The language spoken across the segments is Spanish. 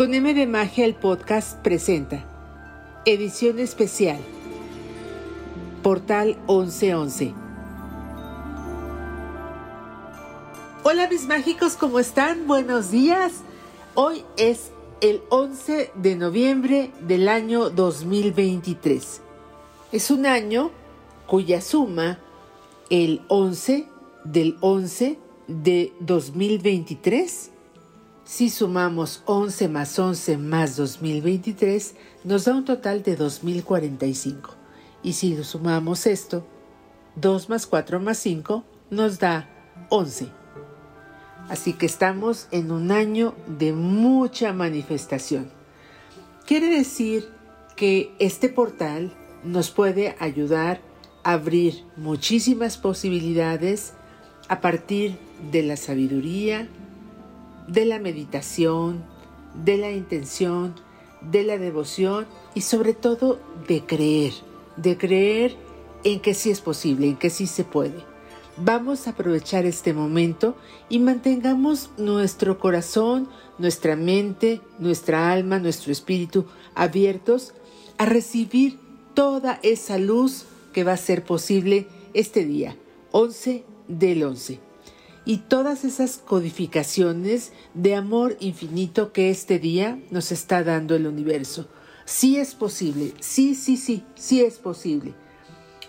Con M de Magia el podcast presenta Edición especial Portal 1111 Hola mis mágicos, ¿cómo están? Buenos días. Hoy es el 11 de noviembre del año 2023. Es un año cuya suma, el 11 del 11 de 2023, si sumamos 11 más 11 más 2023, nos da un total de 2045. Y si sumamos esto, 2 más 4 más 5 nos da 11. Así que estamos en un año de mucha manifestación. Quiere decir que este portal nos puede ayudar a abrir muchísimas posibilidades a partir de la sabiduría, de la meditación, de la intención, de la devoción y sobre todo de creer, de creer en que sí es posible, en que sí se puede. Vamos a aprovechar este momento y mantengamos nuestro corazón, nuestra mente, nuestra alma, nuestro espíritu abiertos a recibir toda esa luz que va a ser posible este día, 11 del 11 y todas esas codificaciones de amor infinito que este día nos está dando el universo. Sí es posible, sí, sí, sí, sí es posible.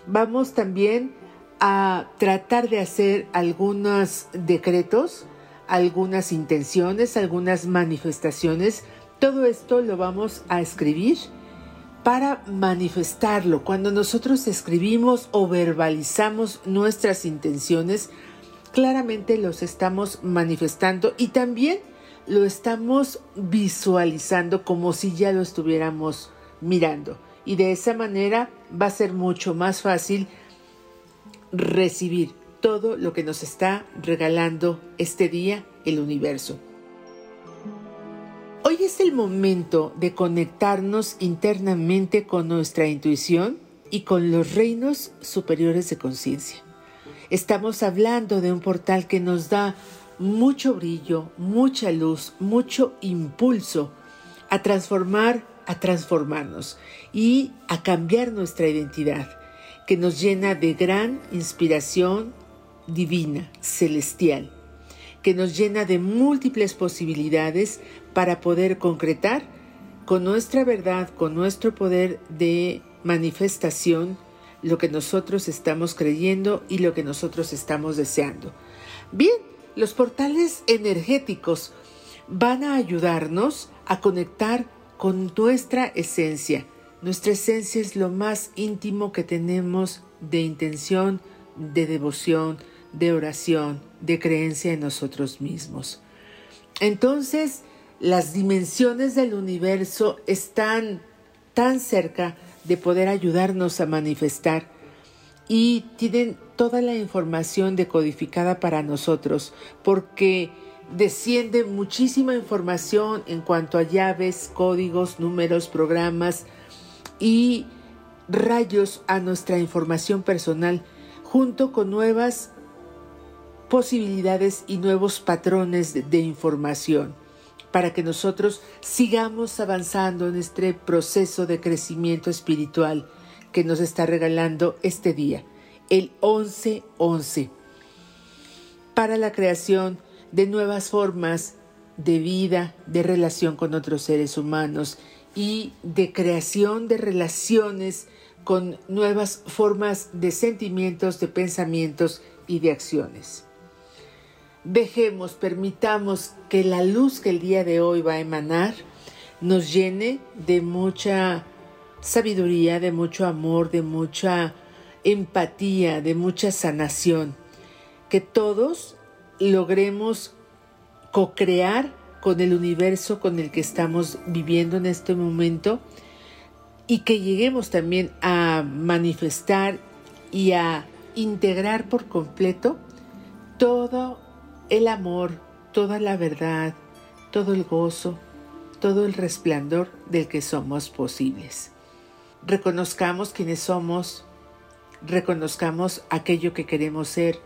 Vamos también a tratar de hacer algunos decretos, algunas intenciones, algunas manifestaciones. Todo esto lo vamos a escribir para manifestarlo. Cuando nosotros escribimos o verbalizamos nuestras intenciones, claramente los estamos manifestando y también lo estamos visualizando como si ya lo estuviéramos mirando. Y de esa manera va a ser mucho más fácil recibir todo lo que nos está regalando este día el universo. Hoy es el momento de conectarnos internamente con nuestra intuición y con los reinos superiores de conciencia. Estamos hablando de un portal que nos da mucho brillo, mucha luz, mucho impulso a transformar, a transformarnos y a cambiar nuestra identidad, que nos llena de gran inspiración divina, celestial, que nos llena de múltiples posibilidades para poder concretar con nuestra verdad, con nuestro poder de manifestación, lo que nosotros estamos creyendo y lo que nosotros estamos deseando. Bien, los portales energéticos van a ayudarnos a conectar con nuestra esencia. Nuestra esencia es lo más íntimo que tenemos de intención, de devoción, de oración, de creencia en nosotros mismos. Entonces, las dimensiones del universo están tan cerca de poder ayudarnos a manifestar. Y tienen toda la información decodificada para nosotros porque desciende muchísima información en cuanto a llaves, códigos, números, programas y rayos a nuestra información personal junto con nuevas posibilidades y nuevos patrones de, información para que nosotros sigamos avanzando en este proceso de crecimiento espiritual que nos está regalando este día, el 11-11, para la creación de nuevas formas de vida, de relación con otros seres humanos y de creación de relaciones con nuevas formas de sentimientos, de pensamientos y de acciones. Dejemos, permitamos que la luz que el día de hoy va a emanar nos llene de mucha sabiduría, de mucho amor, de mucha empatía, de mucha sanación. Que todos logremos co-crear con el universo con el que estamos viviendo en este momento y que lleguemos también a manifestar y a integrar por completo todo el amor, toda la verdad, todo el gozo, todo el resplandor del que somos posibles. Reconozcamos quienes somos, reconozcamos aquello que queremos ser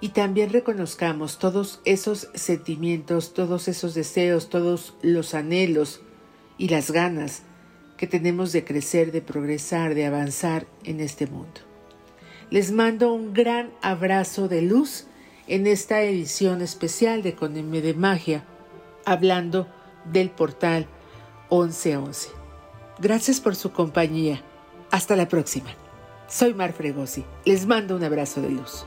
y también reconozcamos todos esos sentimientos, todos esos deseos, todos los anhelos y las ganas que tenemos de crecer, de progresar, de avanzar en este mundo. Les mando un gran abrazo de luz en esta edición especial de Con de Magia, hablando del portal 1111. Gracias por su compañía. Hasta la próxima. Soy Mar Fregosi. Les mando un abrazo de luz.